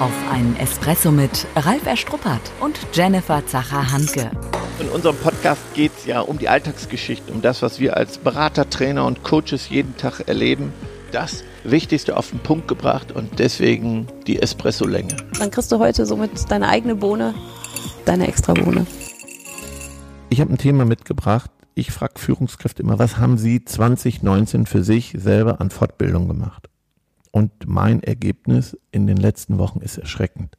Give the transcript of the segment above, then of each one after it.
Auf einen Espresso mit Ralf Erstruppert und Jennifer Zacher-Hanke. In unserem Podcast geht es ja um die Alltagsgeschichte, um das, was wir als Berater, Trainer und Coaches jeden Tag erleben. Das Wichtigste auf den Punkt gebracht und deswegen die Espresso-Länge. Dann kriegst du heute somit deine eigene Bohne, deine extra Bohne. Ich habe ein Thema mitgebracht. Ich frage Führungskräfte immer, was haben Sie 2019 für sich selber an Fortbildung gemacht? Und mein Ergebnis in den letzten Wochen ist erschreckend.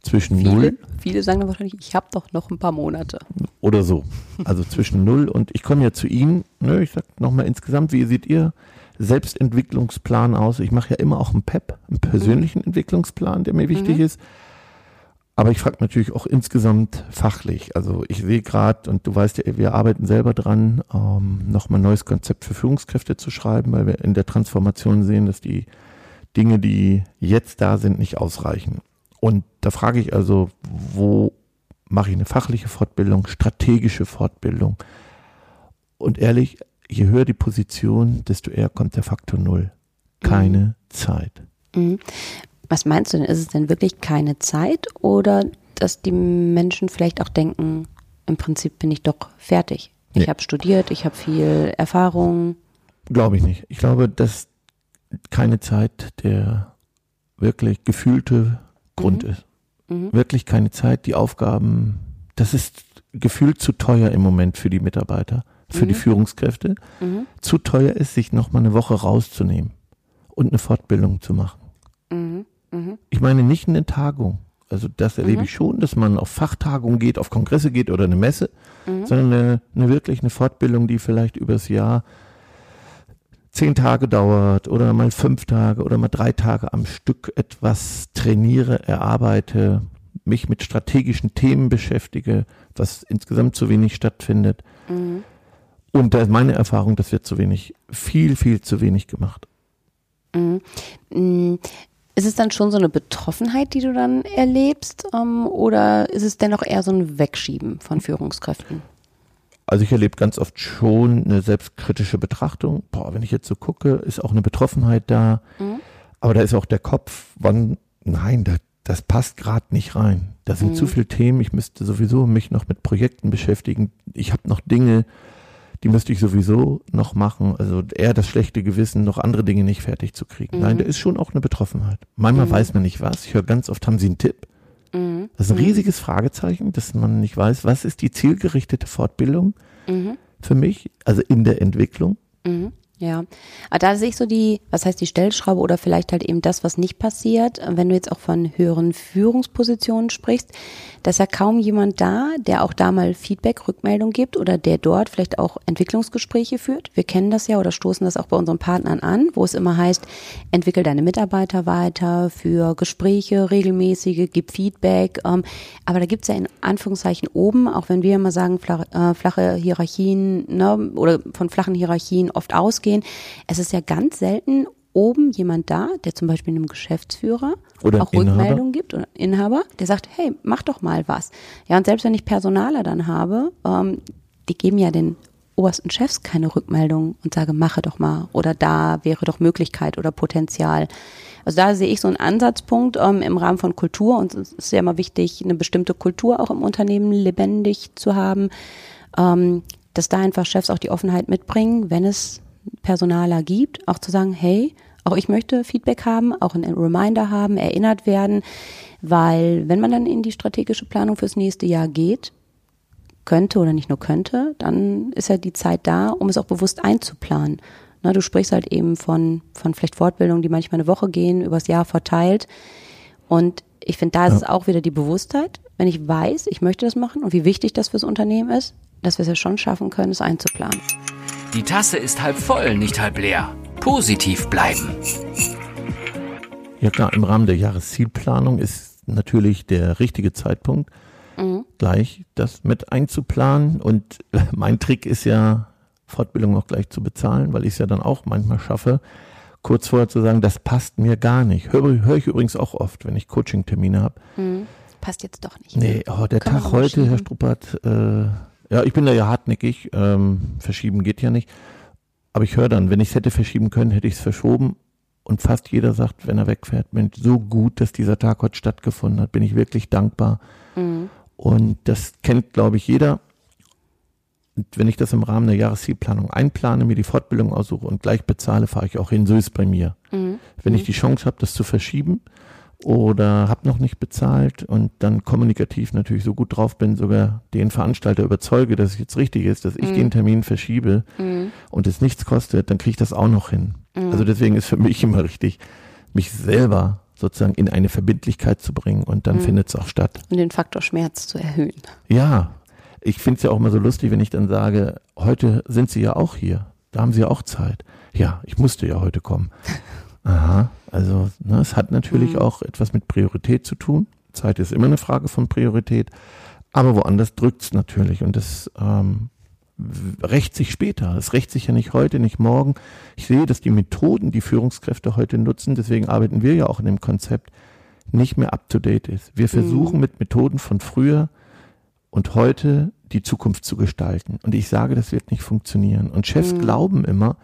Zwischen viele, null. Viele sagen dann wahrscheinlich, ich habe doch noch ein paar Monate. Oder so. Also zwischen null und ich komme ja zu Ihnen. Ne, ich sage nochmal insgesamt, wie sieht Ihr Selbstentwicklungsplan aus? Ich mache ja immer auch einen PEP, einen persönlichen mhm. Entwicklungsplan, der mir wichtig mhm. ist. Aber ich frage natürlich auch insgesamt fachlich. Also ich sehe gerade, und du weißt ja, wir arbeiten selber dran, ähm, nochmal ein neues Konzept für Führungskräfte zu schreiben, weil wir in der Transformation sehen, dass die Dinge, die jetzt da sind, nicht ausreichen. Und da frage ich also, wo mache ich eine fachliche Fortbildung, strategische Fortbildung? Und ehrlich, je höher die Position, desto eher kommt der Faktor Null. Keine mhm. Zeit. Mhm. Was meinst du denn? Ist es denn wirklich keine Zeit oder dass die Menschen vielleicht auch denken, im Prinzip bin ich doch fertig? Ich nee. habe studiert, ich habe viel Erfahrung. Glaube ich nicht. Ich glaube, dass keine Zeit der wirklich gefühlte Grund mhm. ist. Mhm. Wirklich keine Zeit, die Aufgaben, das ist gefühlt zu teuer im Moment für die Mitarbeiter, für mhm. die Führungskräfte. Mhm. Zu teuer ist, sich nochmal eine Woche rauszunehmen und eine Fortbildung zu machen. Mhm. Mhm. Ich meine nicht eine Tagung. Also das erlebe mhm. ich schon, dass man auf Fachtagungen geht, auf Kongresse geht oder eine Messe, mhm. sondern eine, eine wirklich eine Fortbildung, die vielleicht übers Jahr zehn Tage dauert oder mal fünf Tage oder mal drei Tage am Stück etwas trainiere, erarbeite, mich mit strategischen Themen beschäftige, was insgesamt zu wenig stattfindet. Mhm. Und da ist meine Erfahrung, das wird zu wenig, viel, viel zu wenig gemacht. Ist es dann schon so eine Betroffenheit, die du dann erlebst, ähm, oder ist es dennoch eher so ein Wegschieben von Führungskräften? Also ich erlebe ganz oft schon eine selbstkritische Betrachtung. Boah, wenn ich jetzt so gucke, ist auch eine Betroffenheit da. Mhm. Aber da ist auch der Kopf, wann, nein, da, das passt gerade nicht rein. Da sind mhm. zu viele Themen. Ich müsste sowieso mich noch mit Projekten beschäftigen. Ich habe noch Dinge, die müsste ich sowieso noch machen. Also eher das schlechte Gewissen, noch andere Dinge nicht fertig zu kriegen. Mhm. Nein, da ist schon auch eine Betroffenheit. Manchmal mhm. weiß man nicht was. Ich höre ganz oft, haben Sie einen Tipp? Mhm. Das ist ein mhm. riesiges Fragezeichen, dass man nicht weiß, was ist die zielgerichtete Fortbildung mhm. für mich, also in der Entwicklung. Ja, aber da sehe ich so die, was heißt die Stellschraube oder vielleicht halt eben das, was nicht passiert, wenn du jetzt auch von höheren Führungspositionen sprichst, dass ja kaum jemand da, der auch da mal Feedback, Rückmeldung gibt oder der dort vielleicht auch Entwicklungsgespräche führt. Wir kennen das ja oder stoßen das auch bei unseren Partnern an, wo es immer heißt, entwickel deine Mitarbeiter weiter für Gespräche regelmäßige, gib Feedback. Ähm, aber da gibt's ja in Anführungszeichen oben, auch wenn wir immer sagen, flache, äh, Hierarchien ne, oder von flachen Hierarchien oft ausgehen, es ist ja ganz selten oben jemand da, der zum Beispiel einem Geschäftsführer oder auch Inhaber. Rückmeldungen gibt oder Inhaber, der sagt, hey, mach doch mal was. Ja, und selbst wenn ich Personaler dann habe, ähm, die geben ja den obersten Chefs keine Rückmeldung und sage, mache doch mal oder da wäre doch Möglichkeit oder Potenzial. Also da sehe ich so einen Ansatzpunkt ähm, im Rahmen von Kultur und es ist ja immer wichtig, eine bestimmte Kultur auch im Unternehmen lebendig zu haben, ähm, dass da einfach Chefs auch die Offenheit mitbringen, wenn es Personaler gibt, auch zu sagen, hey, auch ich möchte Feedback haben, auch ein Reminder haben, erinnert werden, weil wenn man dann in die strategische Planung fürs nächste Jahr geht, könnte oder nicht nur könnte, dann ist ja die Zeit da, um es auch bewusst einzuplanen. Na, du sprichst halt eben von, von vielleicht Fortbildungen, die manchmal eine Woche gehen, übers Jahr verteilt. Und ich finde, da ist ja. es auch wieder die Bewusstheit, wenn ich weiß, ich möchte das machen und wie wichtig das fürs Unternehmen ist, dass wir es ja schon schaffen können, es einzuplanen. Die Tasse ist halb voll, nicht halb leer positiv bleiben. Ja klar, im Rahmen der Jahreszielplanung ist natürlich der richtige Zeitpunkt, mhm. gleich das mit einzuplanen. Und mein Trick ist ja, Fortbildung auch gleich zu bezahlen, weil ich es ja dann auch manchmal schaffe, kurz vorher zu sagen, das passt mir gar nicht. Höre hör ich übrigens auch oft, wenn ich Coaching-Termine habe. Mhm. Passt jetzt doch nicht. Nee, oh, der Tag heute, Herr Struppert, äh, ja, ich bin da ja hartnäckig, ähm, verschieben geht ja nicht. Aber ich höre dann, wenn ich es hätte verschieben können, hätte ich es verschoben. und fast jeder sagt, wenn er wegfährt, Mensch, so gut, dass dieser Tag heute stattgefunden hat, bin ich wirklich dankbar. Mhm. Und das kennt, glaube ich, jeder. Und wenn ich das im Rahmen der Jahreszielplanung einplane, mir die Fortbildung aussuche und gleich bezahle, fahre ich auch hin. So ist es bei mir. Mhm. Wenn ich mhm. die Chance habe, das zu verschieben oder habe noch nicht bezahlt und dann kommunikativ natürlich so gut drauf bin, sogar den Veranstalter überzeuge, dass es jetzt richtig ist, dass ich mhm. den Termin verschiebe mhm. und es nichts kostet, dann kriege ich das auch noch hin. Mhm. Also deswegen ist für mich immer richtig, mich selber sozusagen in eine Verbindlichkeit zu bringen und dann mhm. findet es auch statt. Und den Faktor Schmerz zu erhöhen. Ja, ich finde es ja auch immer so lustig, wenn ich dann sage, heute sind Sie ja auch hier, da haben Sie ja auch Zeit. Ja, ich musste ja heute kommen. Aha, also ne, es hat natürlich mhm. auch etwas mit Priorität zu tun. Zeit ist immer eine Frage von Priorität, aber woanders drückt es natürlich und das ähm, rächt sich später. Es rächt sich ja nicht heute, nicht morgen. Ich sehe, dass die Methoden, die Führungskräfte heute nutzen, deswegen arbeiten wir ja auch in dem Konzept, nicht mehr up-to-date ist. Wir versuchen mhm. mit Methoden von früher und heute die Zukunft zu gestalten. Und ich sage, das wird nicht funktionieren. Und Chefs mhm. glauben immer,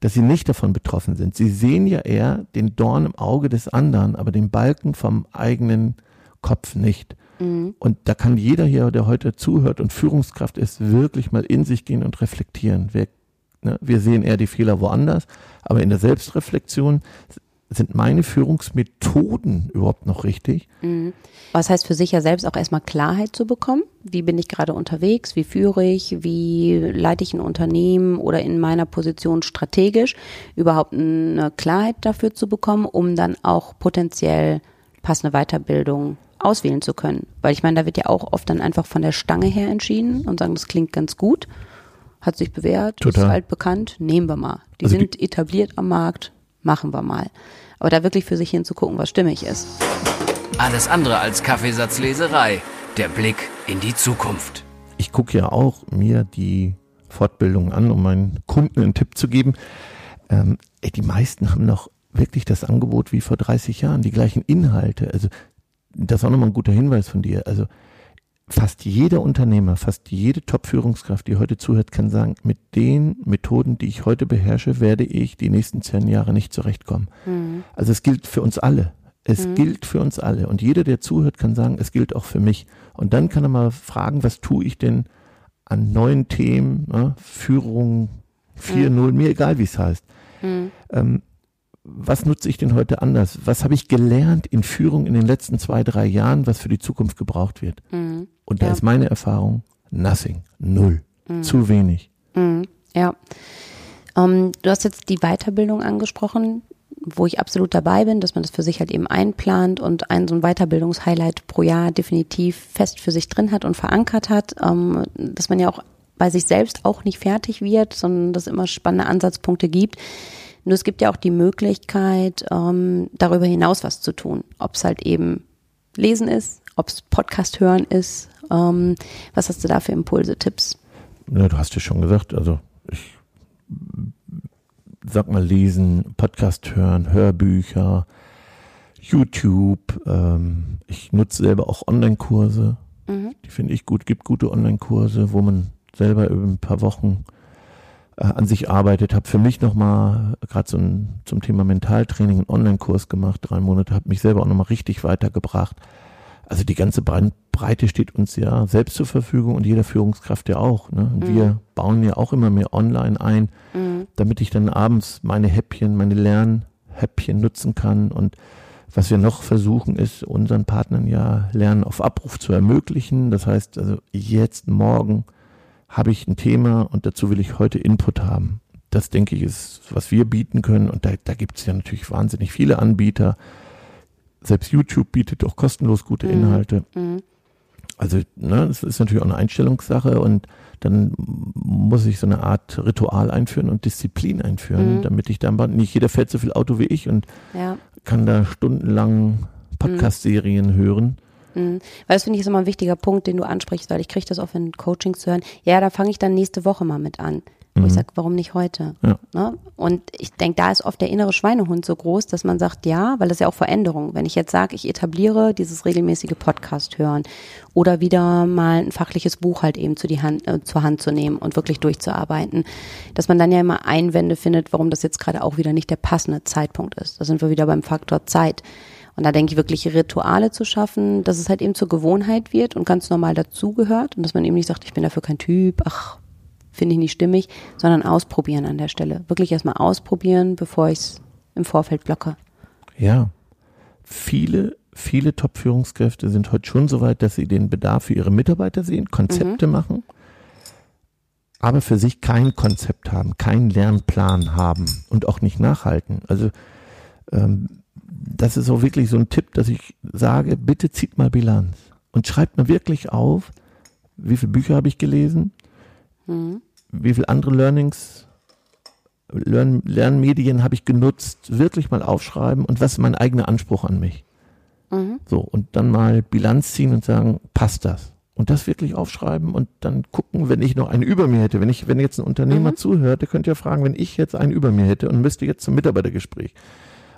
dass sie nicht davon betroffen sind. Sie sehen ja eher den Dorn im Auge des anderen, aber den Balken vom eigenen Kopf nicht. Mhm. Und da kann jeder hier, der heute zuhört und Führungskraft ist, wirklich mal in sich gehen und reflektieren. Wir, ne, wir sehen eher die Fehler woanders, aber in der Selbstreflexion sind meine Führungsmethoden überhaupt noch richtig? Mhm. Was heißt für sich ja selbst auch erstmal Klarheit zu bekommen? Wie bin ich gerade unterwegs? Wie führe ich? Wie leite ich ein Unternehmen oder in meiner Position strategisch? Überhaupt eine Klarheit dafür zu bekommen, um dann auch potenziell passende Weiterbildung auswählen zu können. Weil ich meine, da wird ja auch oft dann einfach von der Stange her entschieden und sagen, das klingt ganz gut, hat sich bewährt, Total. ist altbekannt, nehmen wir mal. Die also sind die etabliert am Markt, machen wir mal. Aber da wirklich für sich hinzugucken, was stimmig ist. Alles andere als Kaffeesatzleserei. Der Blick in die Zukunft. Ich gucke ja auch mir die Fortbildung an, um meinen Kunden einen Tipp zu geben. Ähm, ey, die meisten haben noch wirklich das Angebot wie vor 30 Jahren, die gleichen Inhalte. Also das ist auch nochmal ein guter Hinweis von dir. Also fast jeder Unternehmer, fast jede Top-Führungskraft, die heute zuhört, kann sagen, mit den Methoden, die ich heute beherrsche, werde ich die nächsten zehn Jahre nicht zurechtkommen. Mhm. Also es gilt für uns alle. Es mhm. gilt für uns alle. Und jeder, der zuhört, kann sagen, es gilt auch für mich. Und dann kann er mal fragen, was tue ich denn an neuen Themen, ne? Führung 4.0, mhm. mir egal, wie es heißt. Mhm. Ähm, was nutze ich denn heute anders? Was habe ich gelernt in Führung in den letzten zwei, drei Jahren, was für die Zukunft gebraucht wird? Mhm. Und da ja. ist meine Erfahrung, nothing, null, mhm. zu wenig. Mhm. Ja. Ähm, du hast jetzt die Weiterbildung angesprochen, wo ich absolut dabei bin, dass man das für sich halt eben einplant und ein so ein Weiterbildungshighlight pro Jahr definitiv fest für sich drin hat und verankert hat, ähm, dass man ja auch bei sich selbst auch nicht fertig wird, sondern dass es immer spannende Ansatzpunkte gibt. Nur es gibt ja auch die Möglichkeit, ähm, darüber hinaus was zu tun. Ob es halt eben Lesen ist, ob es Podcast hören ist. Ähm, was hast du da für Impulse, Tipps? Ja, du hast ja schon gesagt, also ich sag mal lesen, Podcast hören, Hörbücher, YouTube. Ähm, ich nutze selber auch Online-Kurse. Mhm. Die finde ich gut. Gibt gute Online-Kurse, wo man selber über ein paar Wochen äh, an sich arbeitet. Habe für mich nochmal gerade so ein, zum Thema Mentaltraining einen Online-Kurs gemacht, drei Monate, habe mich selber auch nochmal richtig weitergebracht. Also die ganze Breite steht uns ja selbst zur Verfügung und jeder Führungskraft ja auch. Ne? Mhm. wir bauen ja auch immer mehr online ein, mhm. damit ich dann abends meine Häppchen, meine Lernhäppchen nutzen kann. Und was wir noch versuchen, ist unseren Partnern ja Lernen auf Abruf zu ermöglichen. Das heißt also jetzt, morgen, habe ich ein Thema und dazu will ich heute Input haben. Das denke ich ist, was wir bieten können. Und da, da gibt es ja natürlich wahnsinnig viele Anbieter. Selbst YouTube bietet auch kostenlos gute mhm. Inhalte. Mhm. Also, ne, das ist natürlich auch eine Einstellungssache und dann muss ich so eine Art Ritual einführen und Disziplin einführen, mhm. damit ich dann nicht jeder fährt so viel Auto wie ich und ja. kann da stundenlang Podcast-Serien hören. Mhm. Weil das finde ich ist immer ein wichtiger Punkt, den du ansprichst, weil ich kriege das auch in Coachings zu hören. Ja, da fange ich dann nächste Woche mal mit an. Wo ich sage, warum nicht heute? Ja. Ne? Und ich denke, da ist oft der innere Schweinehund so groß, dass man sagt, ja, weil das ist ja auch Veränderung. Wenn ich jetzt sage, ich etabliere dieses regelmäßige Podcast hören oder wieder mal ein fachliches Buch halt eben zu die Hand, äh, zur Hand zu nehmen und wirklich durchzuarbeiten, dass man dann ja immer Einwände findet, warum das jetzt gerade auch wieder nicht der passende Zeitpunkt ist. Da sind wir wieder beim Faktor Zeit. Und da denke ich wirklich Rituale zu schaffen, dass es halt eben zur Gewohnheit wird und ganz normal dazugehört und dass man eben nicht sagt, ich bin dafür kein Typ, ach, finde ich nicht stimmig, sondern ausprobieren an der Stelle. Wirklich erstmal ausprobieren, bevor ich es im Vorfeld blocke. Ja. Viele, viele Top-Führungskräfte sind heute schon so weit, dass sie den Bedarf für ihre Mitarbeiter sehen, Konzepte machen, aber für sich kein Konzept haben, keinen Lernplan haben und auch nicht nachhalten. Also ähm, das ist auch wirklich so ein Tipp, dass ich sage, bitte zieht mal Bilanz und schreibt mir wirklich auf, wie viele Bücher habe ich gelesen, Mhm. wie viele andere Learnings, Lern, Lernmedien habe ich genutzt, wirklich mal aufschreiben und was ist mein eigener Anspruch an mich. Mhm. So, und dann mal Bilanz ziehen und sagen, passt das? Und das wirklich aufschreiben und dann gucken, wenn ich noch einen über mir hätte. Wenn ich, wenn jetzt ein Unternehmer Mhm. zuhört, der könnte ja fragen, wenn ich jetzt einen über mir hätte und müsste jetzt zum Mitarbeitergespräch.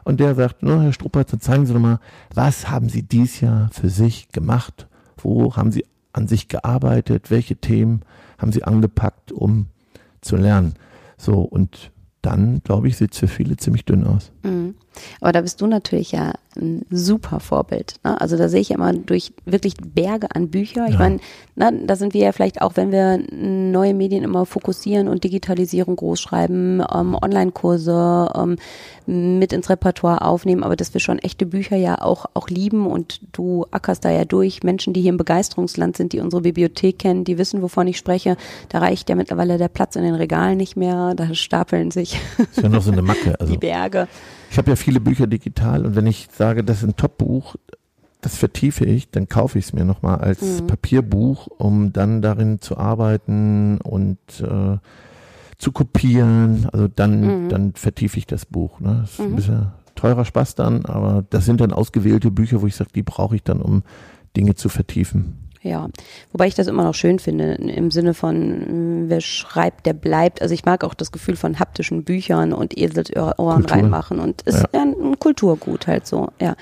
Und der sagt, no, Herr Struppert, dann zeigen Sie doch mal, was haben Sie dies Jahr für sich gemacht? Wo haben Sie an sich gearbeitet? Welche Themen haben Sie angepackt, um zu lernen? So, und dann, glaube ich, sieht es für viele ziemlich dünn aus. Mhm. Aber da bist du natürlich ja ein super Vorbild. Ne? Also da sehe ich ja immer durch wirklich Berge an Bücher. Ich Ja. meine, ne, da sind wir ja vielleicht auch, wenn wir neue Medien immer fokussieren und Digitalisierung großschreiben, ähm, Online-Kurse ähm, mit ins Repertoire aufnehmen, aber dass wir schon echte Bücher ja auch, auch lieben und du ackerst da ja durch. Menschen, die hier im Begeisterungsland sind, die unsere Bibliothek kennen, die wissen, wovon ich spreche. Da reicht ja mittlerweile der Platz in den Regalen nicht mehr. Da stapeln sich Ist ja noch so eine Macke. Also. die Berge. Ich habe ja viele Bücher digital und wenn ich sage, das ist ein Top-Buch, das vertiefe ich, dann kaufe ich es mir nochmal als Mhm. Papierbuch, um dann darin zu arbeiten und äh, zu kopieren. Also dann, Mhm. dann vertiefe ich das Buch. Ne? Das ist ein Mhm. bisschen teurer Spaß dann, aber das sind dann ausgewählte Bücher, wo ich sage, die brauche ich dann, um Dinge zu vertiefen. Ja, wobei ich das immer noch schön finde, im Sinne von, mh, wer schreibt, der bleibt. Also ich mag auch das Gefühl von haptischen Büchern und Eselsohren Kultur. reinmachen und ist Ja. ja. ein Kulturgut halt so, ja.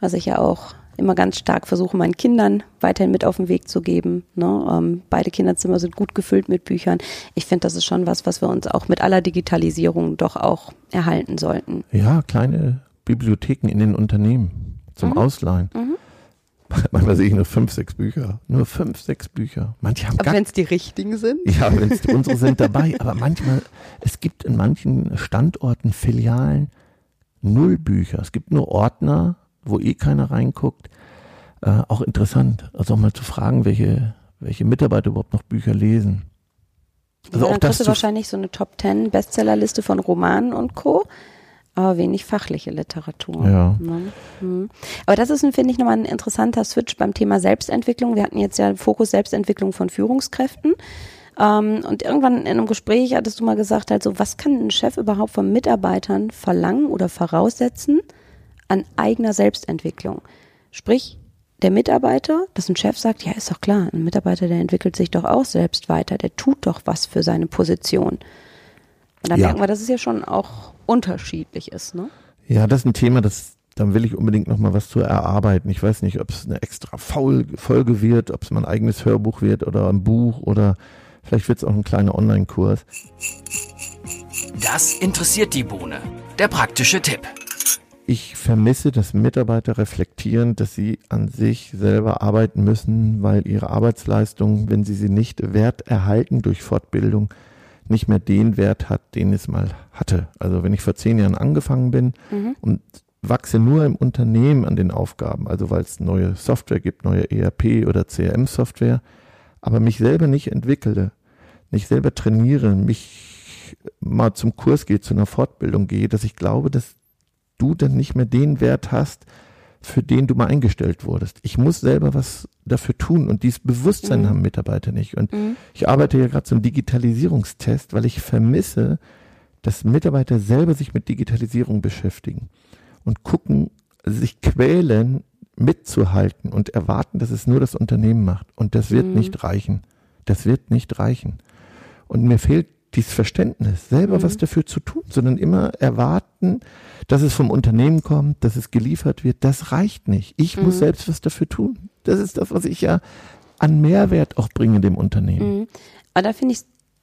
Was ich ja auch immer ganz stark versuche, meinen Kindern weiterhin mit auf den Weg zu geben. Ne? Ähm, beide Kinderzimmer sind gut gefüllt mit Büchern. Ich finde, das ist schon was, was wir uns auch mit aller Digitalisierung doch auch erhalten sollten. Ja, kleine Bibliotheken in den Unternehmen zum Mhm. Ausleihen. Mhm. Manchmal sehe ich nur fünf, sechs Bücher. Nur fünf, sechs Bücher. Manche haben Aber wenn es die richtigen sind? Ja, wenn's, unsere sind dabei, aber manchmal, es gibt in manchen Standorten, Filialen, null Bücher. Es gibt nur Ordner, wo eh keiner reinguckt. Äh, auch interessant, also auch mal zu fragen, welche, welche Mitarbeiter überhaupt noch Bücher lesen. Also ja, auch dann das kriegst du wahrscheinlich so eine Top Ten Bestsellerliste von Romanen und Co. Aber wenig fachliche Literatur. Ja. Ne? Mhm. Aber das ist, finde ich, nochmal ein interessanter Switch beim Thema Selbstentwicklung. Wir hatten jetzt ja Fokus Selbstentwicklung von Führungskräften. Ähm, und irgendwann in einem Gespräch hattest du mal gesagt, also was kann ein Chef überhaupt von Mitarbeitern verlangen oder voraussetzen an eigener Selbstentwicklung? Sprich, der Mitarbeiter, dass ein Chef sagt, ja, ist doch klar, ein Mitarbeiter, der entwickelt sich doch auch selbst weiter, der tut doch was für seine Position. Und dann Ja. merken wir, dass es ja schon auch unterschiedlich ist, ne? ja, das ist ein Thema, das, dann will ich unbedingt noch mal was zu erarbeiten. Ich weiß nicht, ob es eine extra Faul Folge wird, ob es mal ein eigenes Hörbuch wird oder ein Buch oder vielleicht wird es auch ein kleiner Online-Kurs. Das interessiert die Bohne. Der praktische Tipp. Ich vermisse, dass Mitarbeiter reflektieren, dass sie an sich selber arbeiten müssen, weil ihre Arbeitsleistung, wenn sie sie nicht wert erhalten durch Fortbildung, nicht mehr den Wert hat, den es mal hatte. Also wenn ich vor zehn Jahren angefangen bin Mhm. und wachse nur im Unternehmen an den Aufgaben, also weil es neue Software gibt, neue ERP oder CRM-Software, aber mich selber nicht entwickle, nicht selber trainiere, mich mal zum Kurs gehe, zu einer Fortbildung gehe, dass ich glaube, dass du dann nicht mehr den Wert hast, für den du mal eingestellt wurdest. Ich muss selber was dafür tun und dieses Bewusstsein Mhm. haben Mitarbeiter nicht. Und Mhm. ich arbeite ja gerade zum Digitalisierungstest, weil ich vermisse, dass Mitarbeiter selber sich mit Digitalisierung beschäftigen und gucken, sich quälen, mitzuhalten und erwarten, dass es nur das Unternehmen macht. Und das wird Mhm. nicht reichen. Das wird nicht reichen. Und mir fehlt dieses Verständnis, selber was dafür zu tun, sondern immer erwarten, dass es vom Unternehmen kommt, dass es geliefert wird. Das reicht nicht. Ich muss selbst was dafür tun. Das ist das, was ich ja an Mehrwert auch bringe dem Unternehmen. Mhm. Aber da finde ich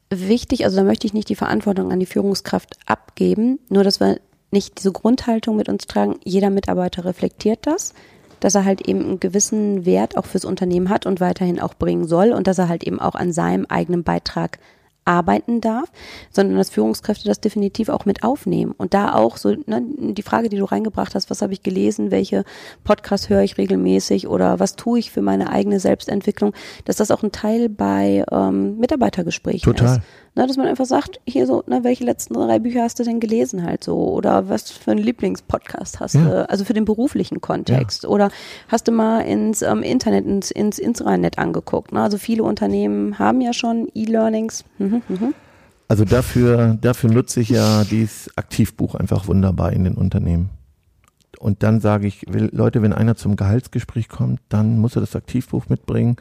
es wichtig, also da möchte ich nicht die Verantwortung an die Führungskraft abgeben, nur dass wir nicht diese Grundhaltung mit uns tragen, jeder Mitarbeiter reflektiert das, dass er halt eben einen gewissen Wert auch fürs Unternehmen hat und weiterhin auch bringen soll und dass er halt eben auch an seinem eigenen Beitrag arbeiten darf, sondern dass Führungskräfte das definitiv auch mit aufnehmen und da auch so ne, die Frage, die du reingebracht hast, was habe ich gelesen, welche Podcasts höre ich regelmäßig oder was tue ich für meine eigene Selbstentwicklung, dass das auch ein Teil bei ähm, Mitarbeitergesprächen Total. ist. Ne, dass man einfach sagt, hier so, ne, welche letzten drei Bücher hast du denn gelesen halt so oder was für einen Lieblingspodcast hast Ja. du, also für den beruflichen Kontext oder hast du mal ins ähm, Internet, ins, ins Intranet angeguckt. Ne? Also viele Unternehmen haben ja schon E-Learnings. Mhm, mhm. Also dafür, dafür nutze ich ja dieses Aktivbuch einfach wunderbar in den Unternehmen. Und dann sage ich, Leute, wenn einer zum Gehaltsgespräch kommt, dann muss er das Aktivbuch mitbringen,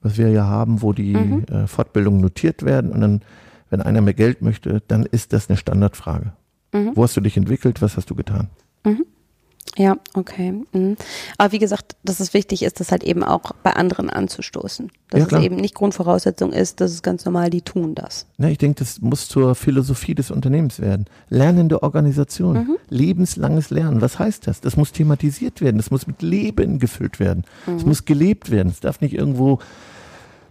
was wir ja haben, wo die äh, Fortbildungen notiert werden. Und dann, wenn einer mehr Geld möchte, dann ist das eine Standardfrage. Wo hast du dich entwickelt? Was hast du getan? Ja, okay. Mhm. Aber wie gesagt, dass es wichtig ist, das halt eben auch bei anderen anzustoßen. Dass Ja, es eben nicht Grundvoraussetzung ist, dass es ganz normal, die tun das. Ne, ich denke, das muss zur Philosophie des Unternehmens werden. Lernende Organisation, lebenslanges Lernen. Was heißt das? Das muss thematisiert werden. Das muss mit Leben gefüllt werden. Es muss gelebt werden. Es darf nicht irgendwo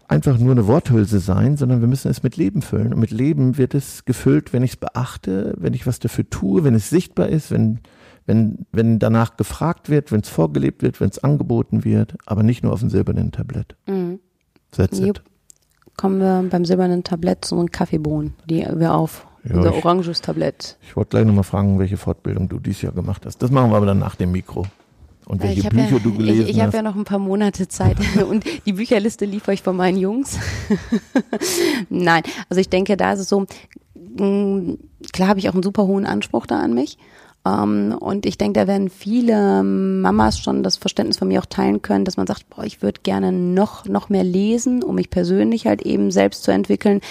einfach nur eine Worthülse sein, sondern wir müssen es mit Leben füllen. Und mit Leben wird es gefüllt, wenn ich es beachte, wenn ich was dafür tue, wenn es sichtbar ist, wenn, wenn, wenn danach gefragt wird, wenn es vorgelebt wird, wenn es angeboten wird, aber nicht nur auf dem silbernen Tablett. That's it. Jupp. Kommen wir beim silbernen Tablett zu unseren Kaffeebohnen, die wir auf Ja, unser ich- oranges Tablett. Ich wollte gleich nochmal fragen, welche Fortbildung du dieses Jahr gemacht hast. Das machen wir aber dann nach dem Mikro. Und welche ich hab Bücher ja, du gelesen ich, ich habe hast. ja noch ein paar Monate Zeit und die Bücherliste liefere ich von meinen Jungs. Nein, also ich denke, da ist es so, klar habe ich auch einen super hohen Anspruch da an mich. Ähm, und ich denke, da werden viele Mamas schon das Verständnis von mir auch teilen können, dass man sagt, boah, ich würde gerne noch, noch mehr lesen, um mich persönlich halt eben selbst zu entwickeln.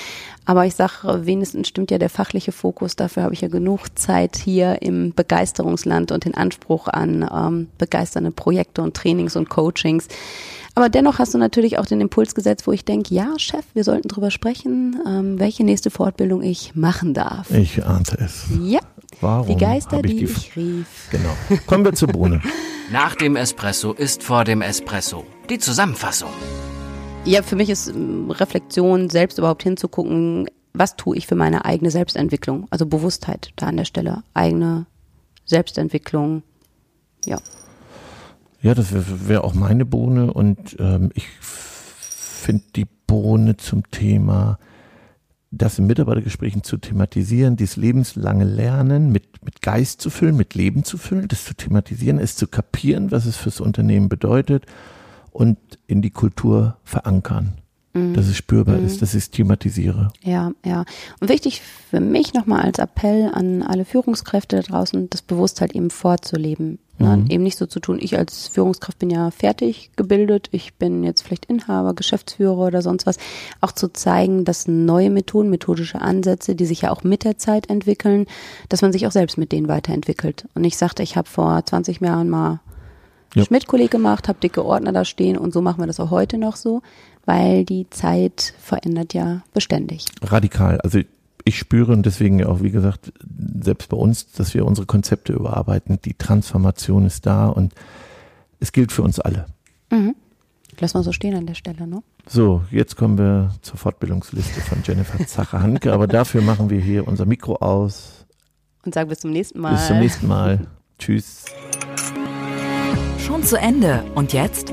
Aber ich sage, wenigstens stimmt ja der fachliche Fokus. Dafür habe ich ja genug Zeit hier im Begeisterungsland und den Anspruch an ähm, begeisternde Projekte und Trainings und Coachings. Aber dennoch hast du natürlich auch den Impuls gesetzt, wo ich denke, ja, Chef, wir sollten drüber sprechen, ähm, welche nächste Fortbildung ich machen darf. Ich ahnte es. Ja, Warum die Geister, ich die, die- ich rief. Genau. Kommen wir zur Bohne. Nach dem Espresso ist vor dem Espresso. Die Zusammenfassung. Ja, für mich ist ähm, Reflexion, selbst überhaupt hinzugucken, was tue ich für meine eigene Selbstentwicklung? Also Bewusstheit da an der Stelle. Eigene Selbstentwicklung. Ja. Ja, das wäre wär auch meine Bohne und ähm, ich finde die Bohne zum Thema, das in Mitarbeitergesprächen zu thematisieren, dieses lebenslange Lernen mit, mit Geist zu füllen, mit Leben zu füllen, das zu thematisieren, es zu kapieren, was es fürs Unternehmen bedeutet und in die Kultur verankern, dass es spürbar ist, dass ich es thematisiere. Ja, ja. Und wichtig für mich nochmal als Appell an alle Führungskräfte da draußen, das bewusst halt eben vorzuleben. Ne? Eben nicht so zu tun, ich als Führungskraft bin ja fertig gebildet, ich bin jetzt vielleicht Inhaber, Geschäftsführer oder sonst was. Auch zu zeigen, dass neue Methoden, methodische Ansätze, die sich ja auch mit der Zeit entwickeln, dass man sich auch selbst mit denen weiterentwickelt. Und ich sagte, ich habe vor 20 Jahren mal Ja. Schmidt-Kolleg gemacht, habe dicke Ordner da stehen und so machen wir das auch heute noch so, weil die Zeit verändert ja beständig. radikal. Also ich spüre und deswegen auch, wie gesagt, selbst bei uns, dass wir unsere Konzepte überarbeiten. Die Transformation ist da und es gilt für uns alle. Lass mal so stehen an der Stelle, ne? So, jetzt kommen wir zur Fortbildungsliste von Jennifer Zacher-Hanke, aber dafür machen wir hier unser Mikro aus. Und sag bis zum nächsten Mal. Bis zum nächsten Mal. Tschüss. Schon zu Ende. Und jetzt?